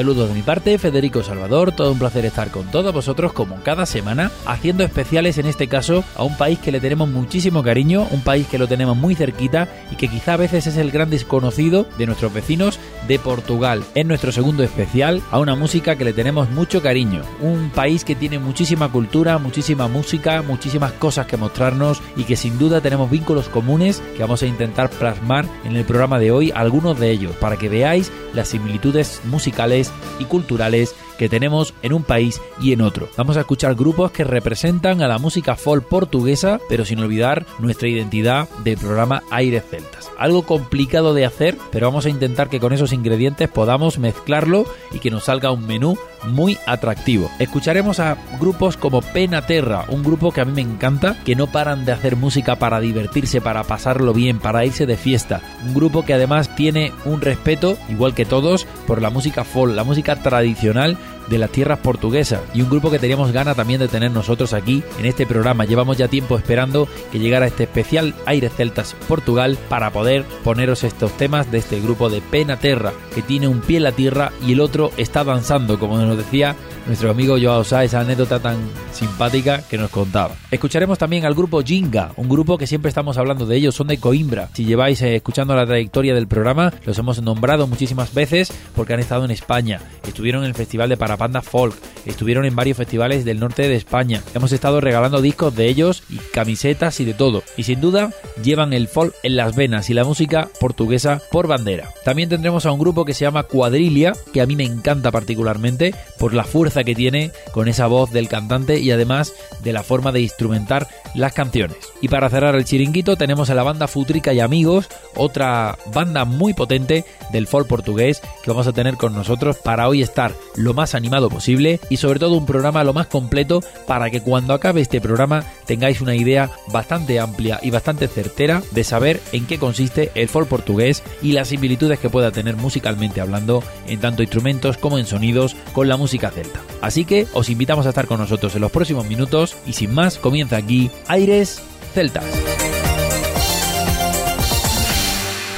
Saludos de mi parte, Federico Salvador, todo un placer estar con todos vosotros como cada semana, haciendo especiales en este caso a un país que le tenemos muchísimo cariño, un país que lo tenemos muy cerquita y que quizá a veces es el gran desconocido de nuestros vecinos de Portugal. Es nuestro segundo especial a una música que le tenemos mucho cariño, un país que tiene muchísima cultura, muchísima música, muchísimas cosas que mostrarnos y que sin duda tenemos vínculos comunes que vamos a intentar plasmar en el programa de hoy, algunos de ellos, para que veáis las similitudes musicales y culturales que tenemos en un país y en otro. Vamos a escuchar grupos que representan a la música folk portuguesa, pero sin olvidar nuestra identidad del programa Aires Celtas. Algo complicado de hacer, pero vamos a intentar que con esos ingredientes podamos mezclarlo y que nos salga un menú muy atractivo. Escucharemos a grupos como Pena Terra, un grupo que a mí me encanta, que no paran de hacer música para divertirse, para pasarlo bien, para irse de fiesta. Un grupo que además tiene un respeto, igual que todos, por la música folk, la música tradicional de las tierras portuguesas y un grupo que teníamos ganas también de tener nosotros aquí en este programa. Llevamos ya tiempo esperando que llegara este especial Aires Celtas Portugal para poder poneros estos temas de este grupo de Pena Terra que tiene un pie en la tierra y el otro está danzando, como nos decía nuestro amigo Joao Sá, esa anécdota tan simpática que nos contaba. Escucharemos también al grupo Jinga, un grupo que siempre estamos hablando de ellos, son de Coimbra. Si lleváis eh, escuchando la trayectoria del programa, los hemos nombrado muchísimas veces porque han estado en España, estuvieron en el Festival de Parapanda Folk, estuvieron en varios festivales del norte de España. Hemos estado regalando discos de ellos y camisetas y de todo. Y sin duda llevan el folk en las venas y la música portuguesa por bandera. También tendremos a un grupo que se llama Cuadrilia, que a mí me encanta particularmente por la fuerza que tiene con esa voz del cantante y además de la forma de instrumentar las canciones. Y para cerrar el chiringuito tenemos a la banda Futrica y Amigos, otra banda muy potente del folk portugués que vamos a tener con nosotros para hoy estar lo más animado posible y sobre todo un programa lo más completo para que cuando acabe este programa tengáis una idea bastante amplia y bastante certera de saber en qué consiste el folk portugués y las similitudes que pueda tener musicalmente hablando en tanto instrumentos como en sonidos con la música celta. Así que os invitamos a estar con nosotros en los próximos minutos y sin más comienza aquí Aires Celtas.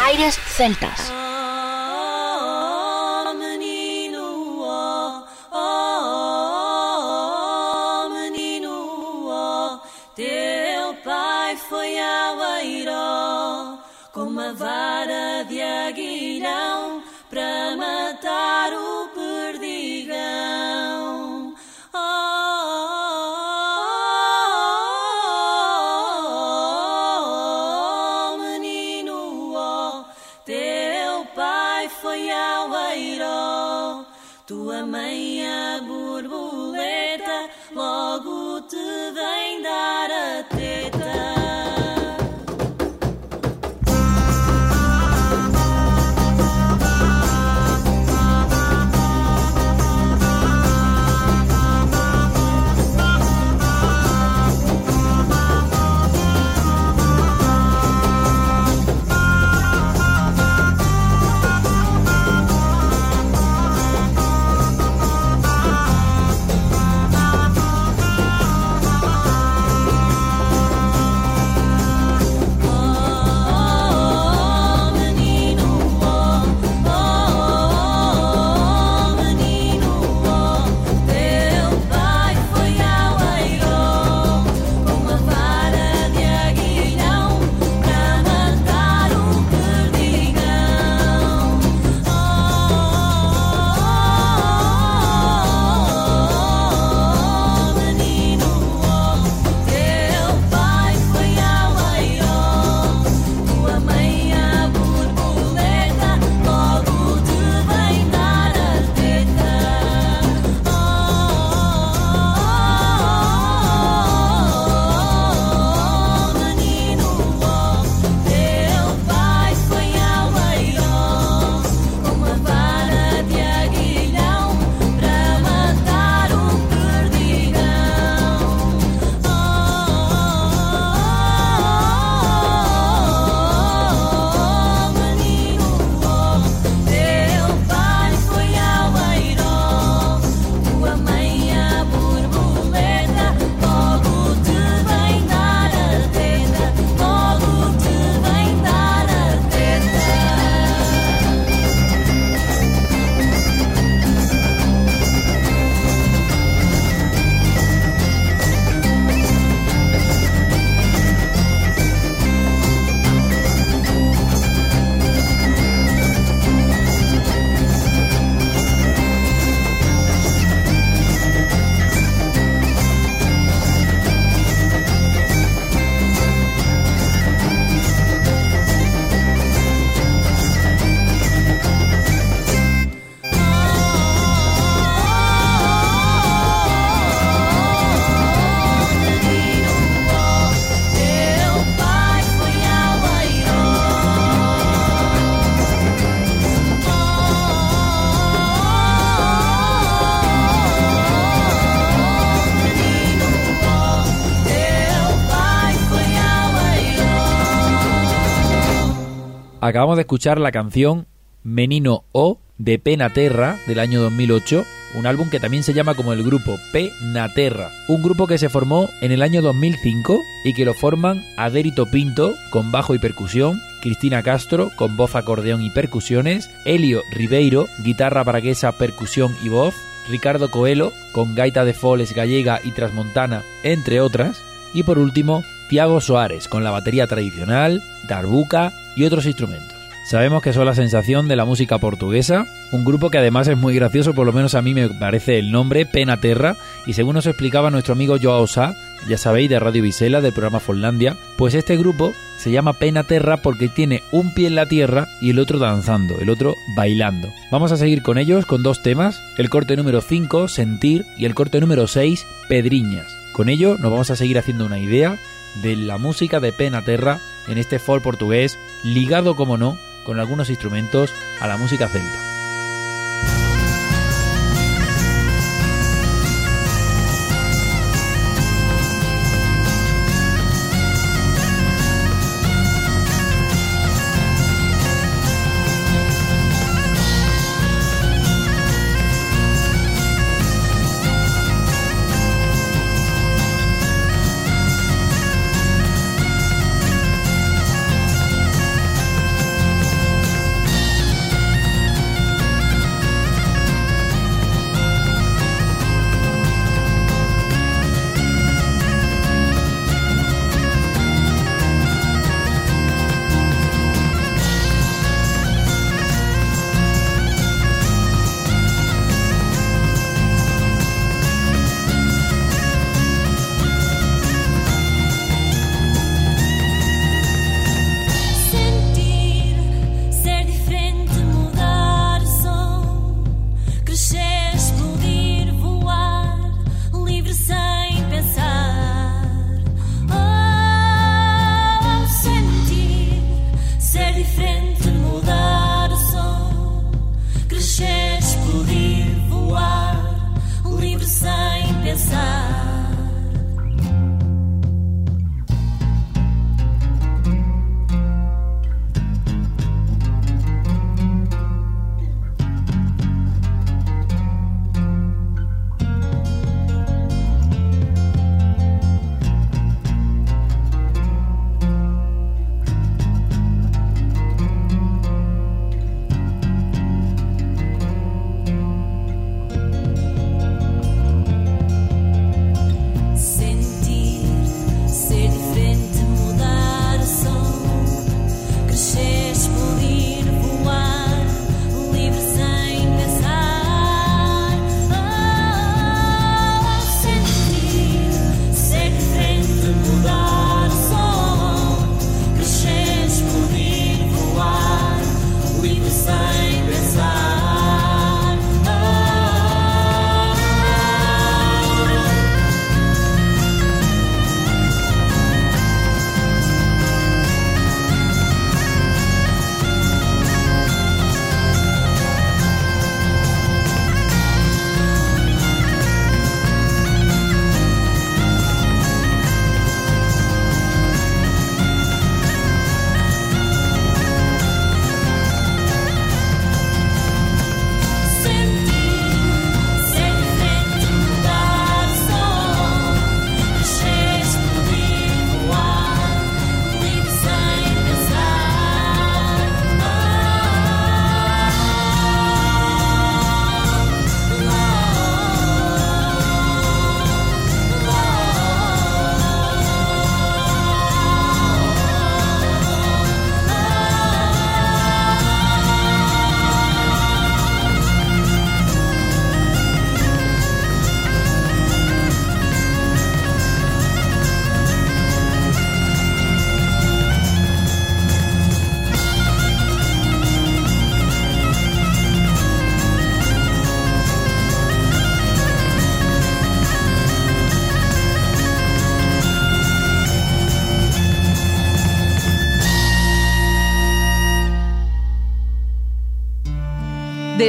Aires Celtas. ومن يبور Acabamos de escuchar la canción Menino O de Penaterra del año 2008, un álbum que también se llama como el grupo Penaterra, un grupo que se formó en el año 2005 y que lo forman Adérito Pinto con bajo y percusión, Cristina Castro con voz, acordeón y percusiones, Helio Ribeiro, guitarra braguesa, percusión y voz, Ricardo Coelho con gaita de foles gallega y trasmontana, entre otras, y por último, Tiago Soares con la batería tradicional, darbuca y otros instrumentos. Sabemos que son la sensación de la música portuguesa, un grupo que además es muy gracioso, por lo menos a mí me parece el nombre, Pena Terra, y según nos explicaba nuestro amigo Joao Sá, ya sabéis, de Radio Visela, del programa Finlandia, pues este grupo se llama Pena Terra porque tiene un pie en la tierra y el otro danzando, el otro bailando. Vamos a seguir con ellos con dos temas, el corte número 5, Sentir, y el corte número 6, Pedriñas. Con ello nos vamos a seguir haciendo una idea de la música de Pena Terra en este folk portugués, ligado como no con algunos instrumentos a la música celta. Inside.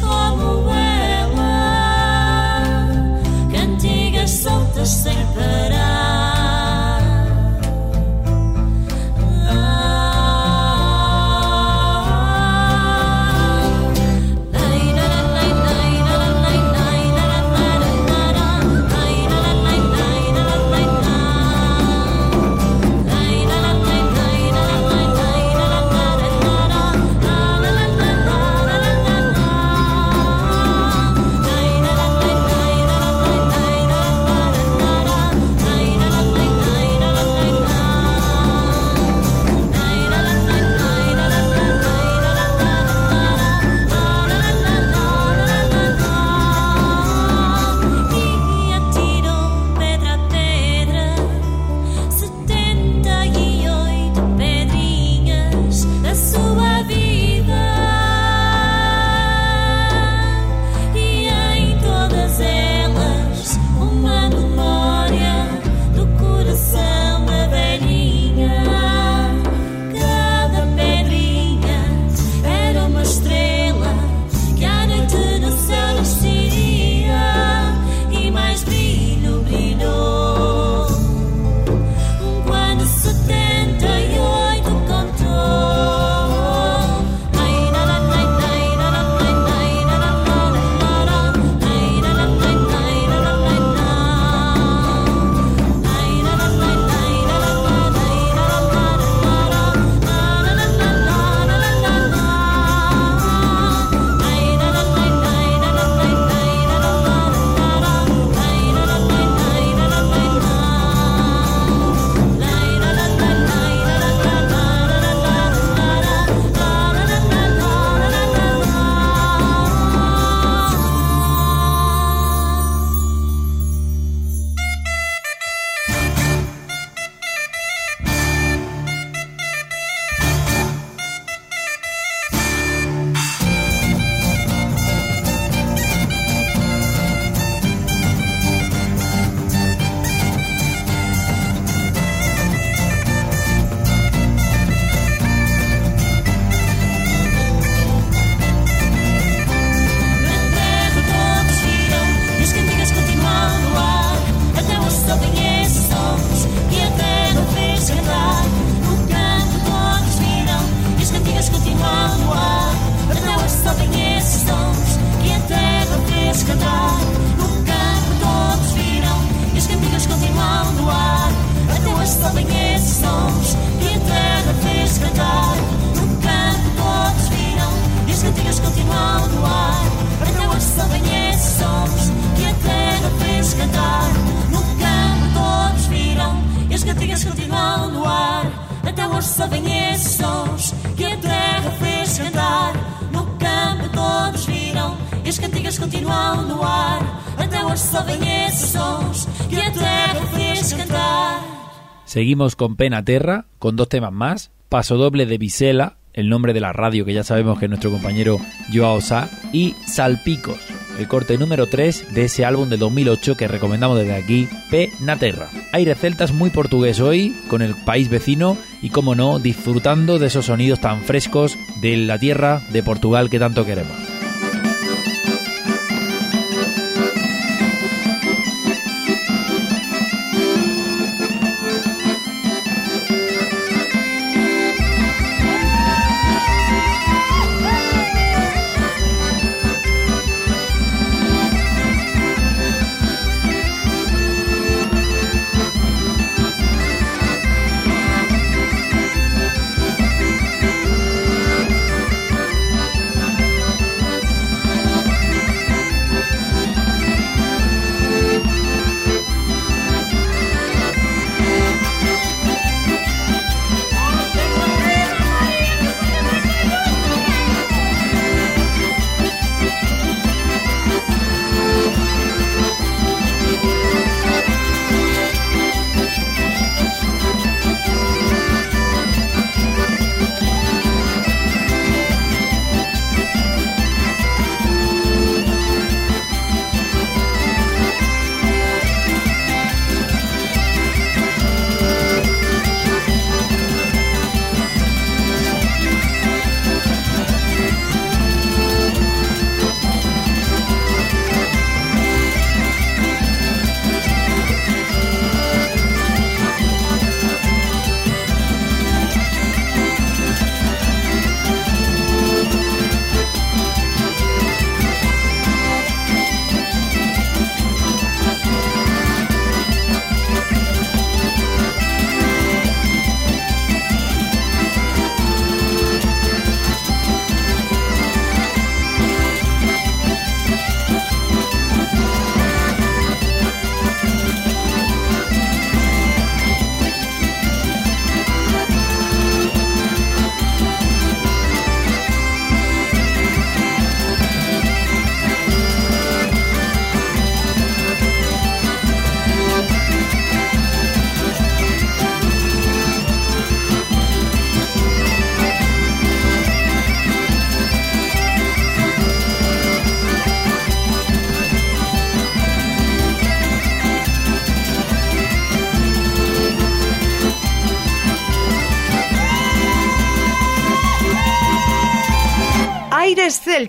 como ela, cantigas soltas sem parar. Seguimos con Pena Terra, con dos temas más. Paso doble de Visela, el nombre de la radio que ya sabemos que es nuestro compañero Joao Sá, y Salpicos, el corte número 3 de ese álbum de 2008 que recomendamos desde aquí, Pena Terra. Aire celtas muy portugués hoy, con el país vecino y, como no, disfrutando de esos sonidos tan frescos de la tierra de Portugal que tanto queremos.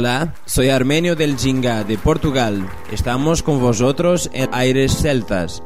Hola, soy Armenio del Ginga de Portugal. Estamos con vosotros en Aires Celtas.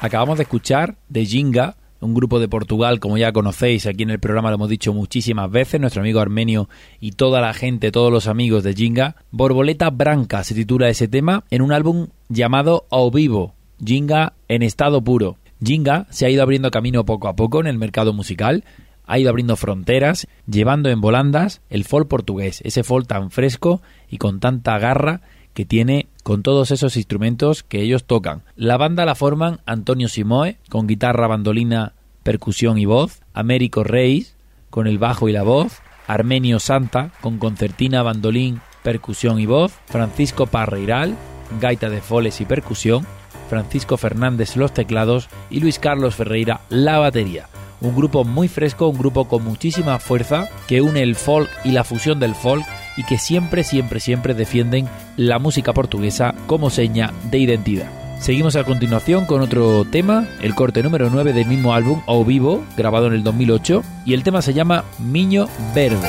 Acabamos de escuchar de Jinga, un grupo de Portugal, como ya conocéis, aquí en el programa lo hemos dicho muchísimas veces, nuestro amigo Armenio y toda la gente, todos los amigos de Jinga. Borboleta Branca se titula ese tema en un álbum llamado Ao Vivo, Jinga en estado puro. Jinga se ha ido abriendo camino poco a poco en el mercado musical, ha ido abriendo fronteras, llevando en volandas el folk portugués, ese folk tan fresco y con tanta garra que tiene con todos esos instrumentos que ellos tocan. La banda la forman Antonio Simoe, con guitarra, bandolina, percusión y voz, Américo Reis, con el bajo y la voz, Armenio Santa, con concertina, bandolín, percusión y voz, Francisco Parreiral, gaita de foles y percusión, Francisco Fernández los teclados y Luis Carlos Ferreira la batería. Un grupo muy fresco, un grupo con muchísima fuerza que une el folk y la fusión del folk y que siempre, siempre, siempre defienden la música portuguesa como seña de identidad. Seguimos a continuación con otro tema, el corte número 9 del mismo álbum, Ao Vivo, grabado en el 2008, y el tema se llama Miño Verde.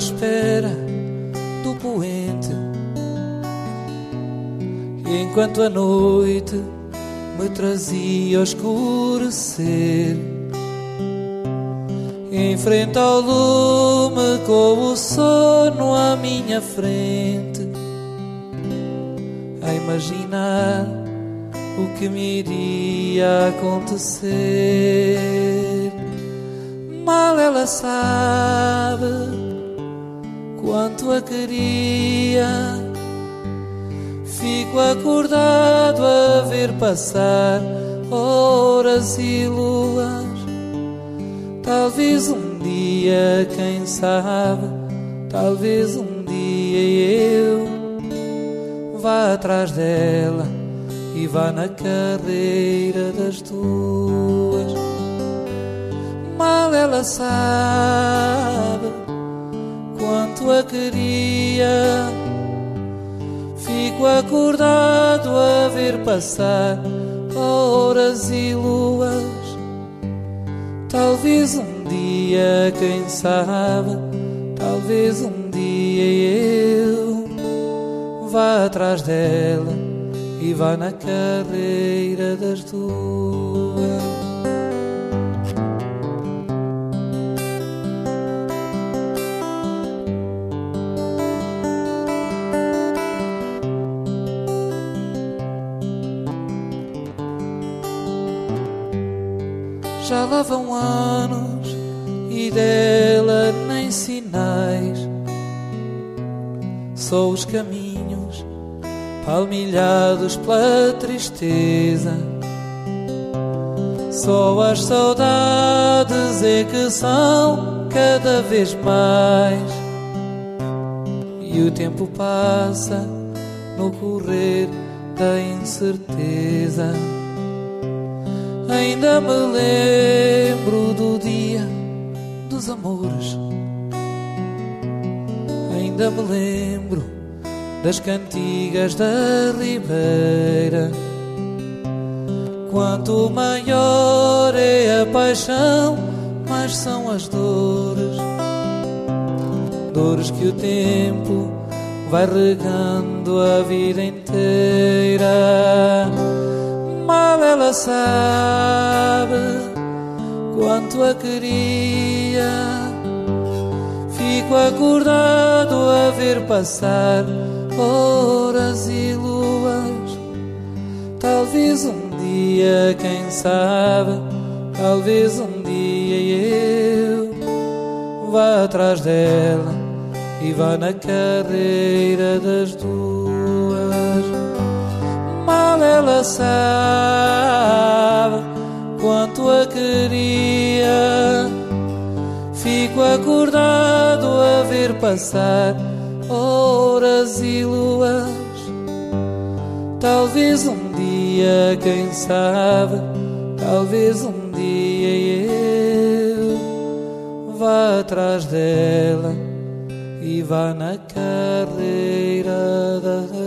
Espera do poente, enquanto a noite me trazia ao escurecer. Em frente ao lume, com o sono à minha frente, a imaginar o que me iria acontecer. Mal ela sabe quanto a queria. Fico acordado a ver passar horas e luas. Talvez um dia, quem sabe, talvez um dia eu vá atrás dela e vá na carreira das duas. Mal ela sabe quanto a queria. Fico acordado a ver passar horas e luas. Talvez um dia, quem sabe, talvez um dia eu vá atrás dela e vá na carreira das duas. Já lá vão anos e dela nem sinais. Só os caminhos palmilhados pela tristeza. Só as saudades é que são cada vez mais. E o tempo passa no correr da incerteza. Ainda me lembro do dia dos amores. Ainda me lembro das cantigas da ribeira. Quanto maior é a paixão, mais são as dores. Dores que o tempo vai regando a vida inteira mal ela sabe quanto a queria. Fico acordado a ver passar horas e luas. Talvez um dia, quem sabe, talvez um dia eu vá atrás dela e vá na carreira das duas mal ela sabe quanto a queria. Fico acordado a ver passar horas e luas. Talvez um dia, quem sabe, talvez um dia eu vá atrás dela e vá na carreira das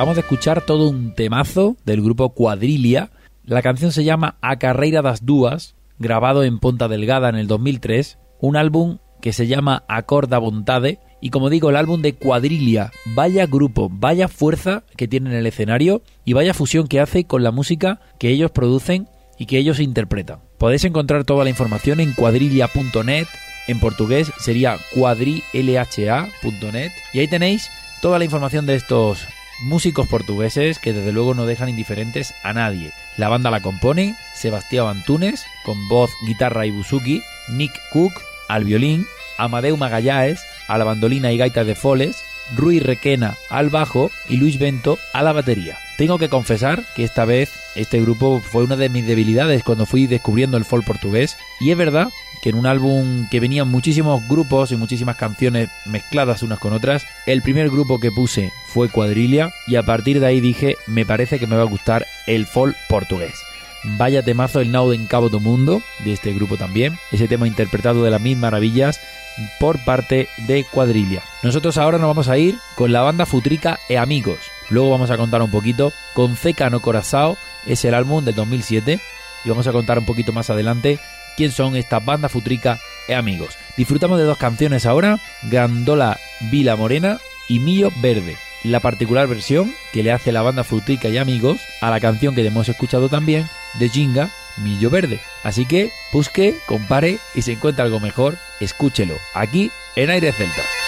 Acabamos de escuchar todo un temazo del grupo Cuadrilia. La canción se llama A Carreira das Duas, grabado en Ponta Delgada en el 2003, un álbum que se llama Acorda Vontade. Y como digo, el álbum de Cuadrilia, vaya grupo, vaya fuerza que tiene en el escenario y vaya fusión que hace con la música que ellos producen y que ellos interpretan. Podéis encontrar toda la información en cuadrilia.net, en portugués sería cuadrilha.net y ahí tenéis toda la información de estos músicos portugueses que desde luego no dejan indiferentes a nadie. La banda la compone Sebastián Antunes, con voz, guitarra y buzuki, Nick Cook al violín, Amadeu Magallaes a la bandolina y gaita de foles, Rui Requena al bajo y Luis Bento a la batería. Tengo que confesar que esta vez este grupo fue una de mis debilidades cuando fui descubriendo el folk portugués y es verdad que en un álbum que venían muchísimos grupos y muchísimas canciones mezcladas unas con otras, el primer grupo que puse fue Cuadrilla y a partir de ahí dije, me parece que me va a gustar el folk portugués. Vaya temazo el Now en Cabo do Mundo, de este grupo también, ese tema interpretado de las mil maravillas por parte de Cuadrilla. Nosotros ahora nos vamos a ir con la banda Futrica e Amigos. Luego vamos a contar un poquito con Ceca no Corazao, es el álbum del 2007, y vamos a contar un poquito más adelante quién son esta banda Futrica e Amigos. Disfrutamos de dos canciones ahora, Gandola Vila Morena y Millo Verde. La particular versión que le hace la banda Futrica y Amigos a la canción que hemos escuchado también de Jinga, Millo Verde. Así que busque, compare y si encuentra algo mejor, escúchelo aquí en Aire Celta.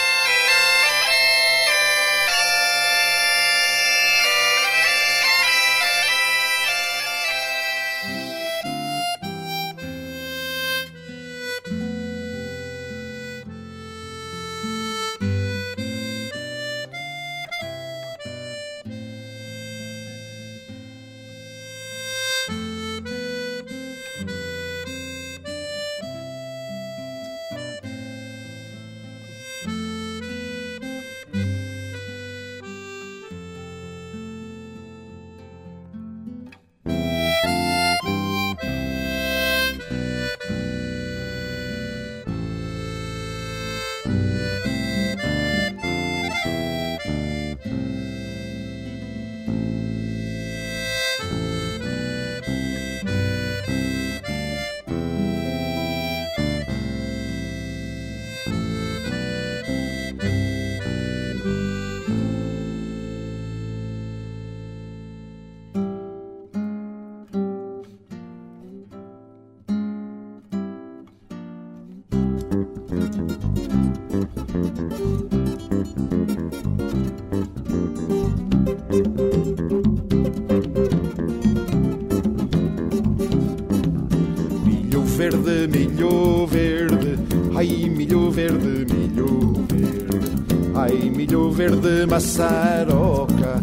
Verde, milho verde, ai milho verde, milho verde, ai milho verde, maçaroca.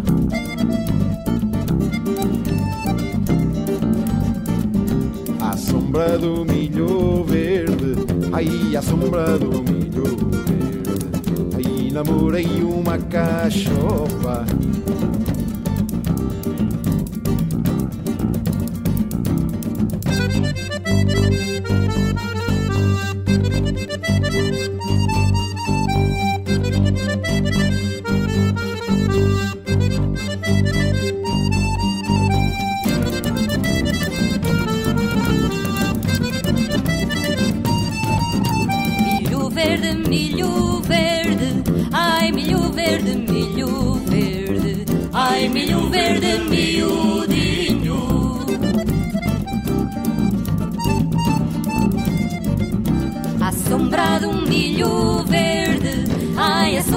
À sombra do milho verde, ai à sombra do milho verde. Aí namorei uma cachopa.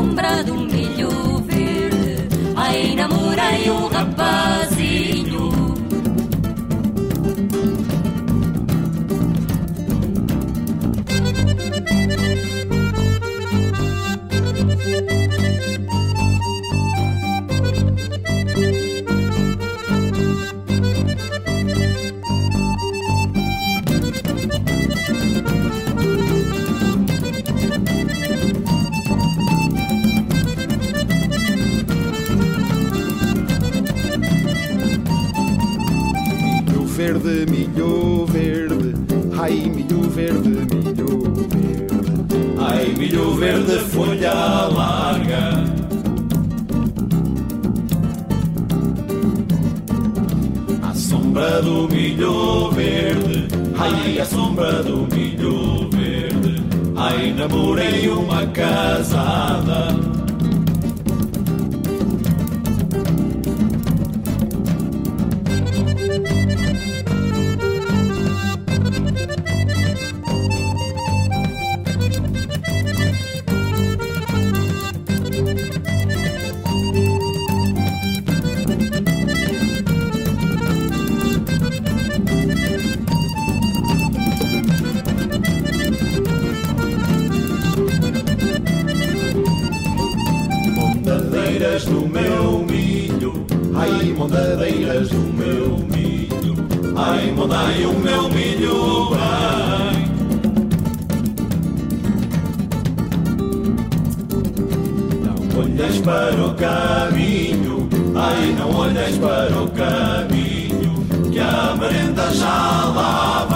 sombra do amor uma casa. Olhas para o caminho, ai, não olhas para o caminho, que a merenda já lá vem.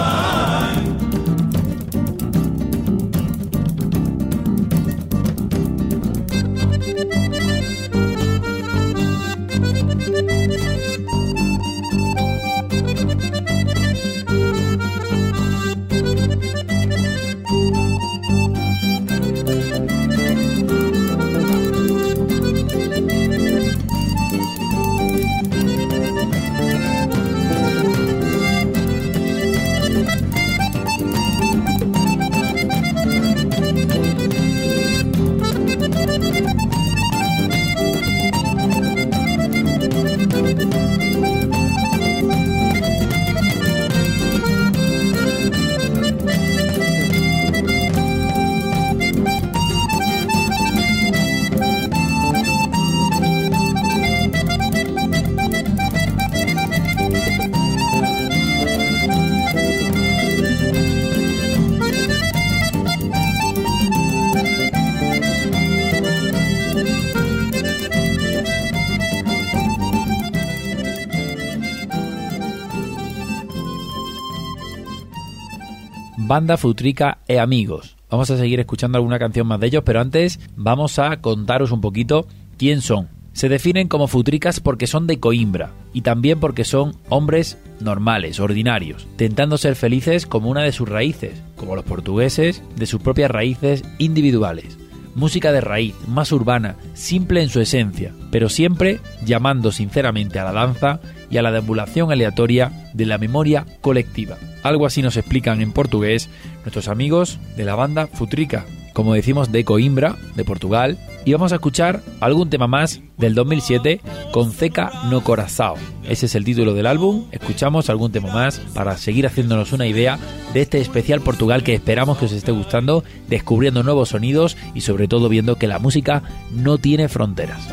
Banda Futrica e Amigos. Vamos a seguir escuchando alguna canción más de ellos, pero antes vamos a contaros un poquito quién son. Se definen como futricas porque son de Coimbra y también porque son hombres normales, ordinarios, tentando ser felices como una de sus raíces, como los portugueses, de sus propias raíces individuales. Música de raíz, más urbana, simple en su esencia, pero siempre llamando sinceramente a la danza y a la deambulación aleatoria de la memoria colectiva. Algo así nos explican en portugués nuestros amigos de la banda Futrica, como decimos de Coimbra, de Portugal, y vamos a escuchar algún tema más del 2007 con Ceca no Corazao. Ese es el título del álbum. Escuchamos algún tema más para seguir haciéndonos una idea de este especial Portugal que esperamos que os esté gustando, descubriendo nuevos sonidos y sobre todo viendo que la música no tiene fronteras.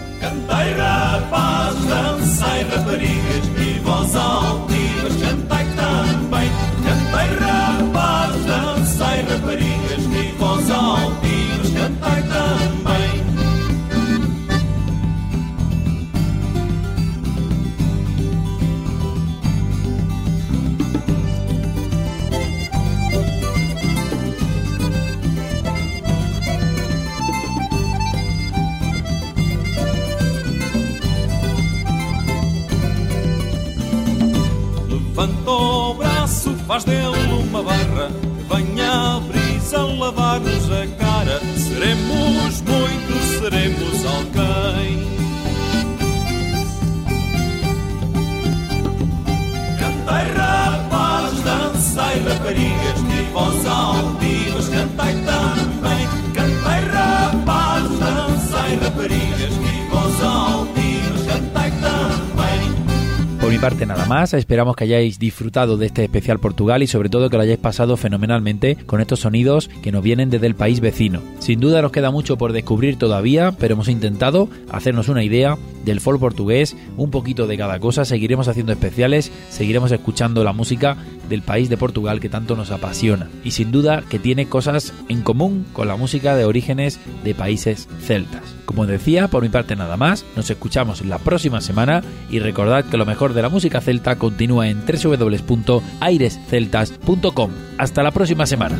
raparigas, voz altinos, cantai também. Levantou o braço, faz dele uma barra a brisa lavar-nos a cara. Seremos muitos, seremos alguém. Cantai rapazes, dançai raparigas, que vós altivas cantai também. Cantai rapazes, dançai raparigas, que vós altivas cantai mi parte nada más, esperamos que hayáis disfrutado de este especial Portugal y sobre todo que lo hayáis pasado fenomenalmente con estos sonidos que nos vienen desde el país vecino. Sin duda nos queda mucho por descubrir todavía, pero hemos intentado hacernos una idea del folk portugués, un poquito de cada cosa, seguiremos haciendo especiales, seguiremos escuchando la música del país de Portugal que tanto nos apasiona y sin duda que tiene cosas en común con la música de orígenes de países celtas. Como decía, por mi parte nada más, nos escuchamos la próxima semana y recordad que lo mejor de la música celta continúa en www.airesceltas.com. Hasta la próxima semana.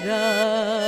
Sara.